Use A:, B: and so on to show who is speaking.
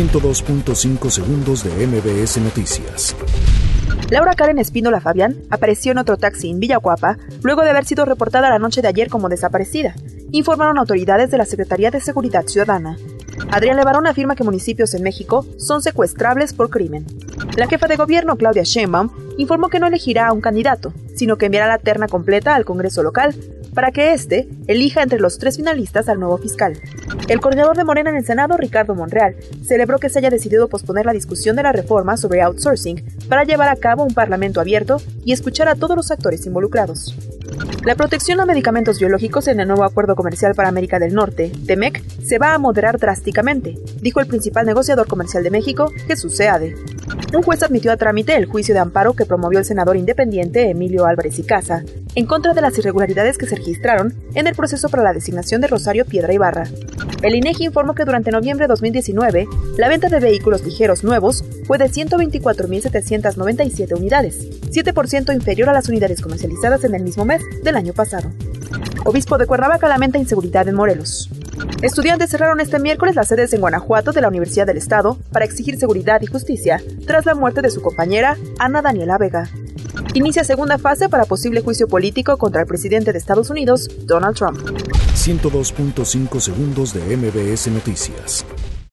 A: 102.5 segundos de MBS Noticias.
B: Laura Karen Espínola Fabián apareció en otro taxi en Villacuapa luego de haber sido reportada la noche de ayer como desaparecida, informaron autoridades de la Secretaría de Seguridad Ciudadana. Adrián Levarón afirma que municipios en México son secuestrables por crimen. La jefa de gobierno, Claudia Sheinbaum, informó que no elegirá a un candidato, sino que enviará la terna completa al Congreso local para que éste elija entre los tres finalistas al nuevo fiscal. El coordinador de Morena en el Senado, Ricardo Monreal, celebró que se haya decidido posponer la discusión de la reforma sobre outsourcing para llevar a cabo un parlamento abierto y escuchar a todos los actores involucrados. La protección a medicamentos biológicos en el nuevo acuerdo comercial para América del Norte, TEMEC, se va a moderar drásticamente, dijo el principal negociador comercial de México, Jesús Seade. Un juez admitió a trámite el juicio de amparo que promovió el senador independiente Emilio Álvarez y Casa en contra de las irregularidades que se registraron en el proceso para la designación de Rosario Piedra Ibarra. El INEGI informó que durante noviembre de 2019, la venta de vehículos ligeros nuevos fue de 124.797 unidades, 7% inferior a las unidades comercializadas en el mismo mes del año pasado. Obispo de Cuernavaca lamenta inseguridad en Morelos. Estudiantes cerraron este miércoles las sedes en Guanajuato de la Universidad del Estado para exigir seguridad y justicia tras la muerte de su compañera Ana Daniela Vega. Inicia segunda fase para posible juicio político contra el presidente de Estados Unidos, Donald Trump.
A: 102.5 segundos de MBS Noticias.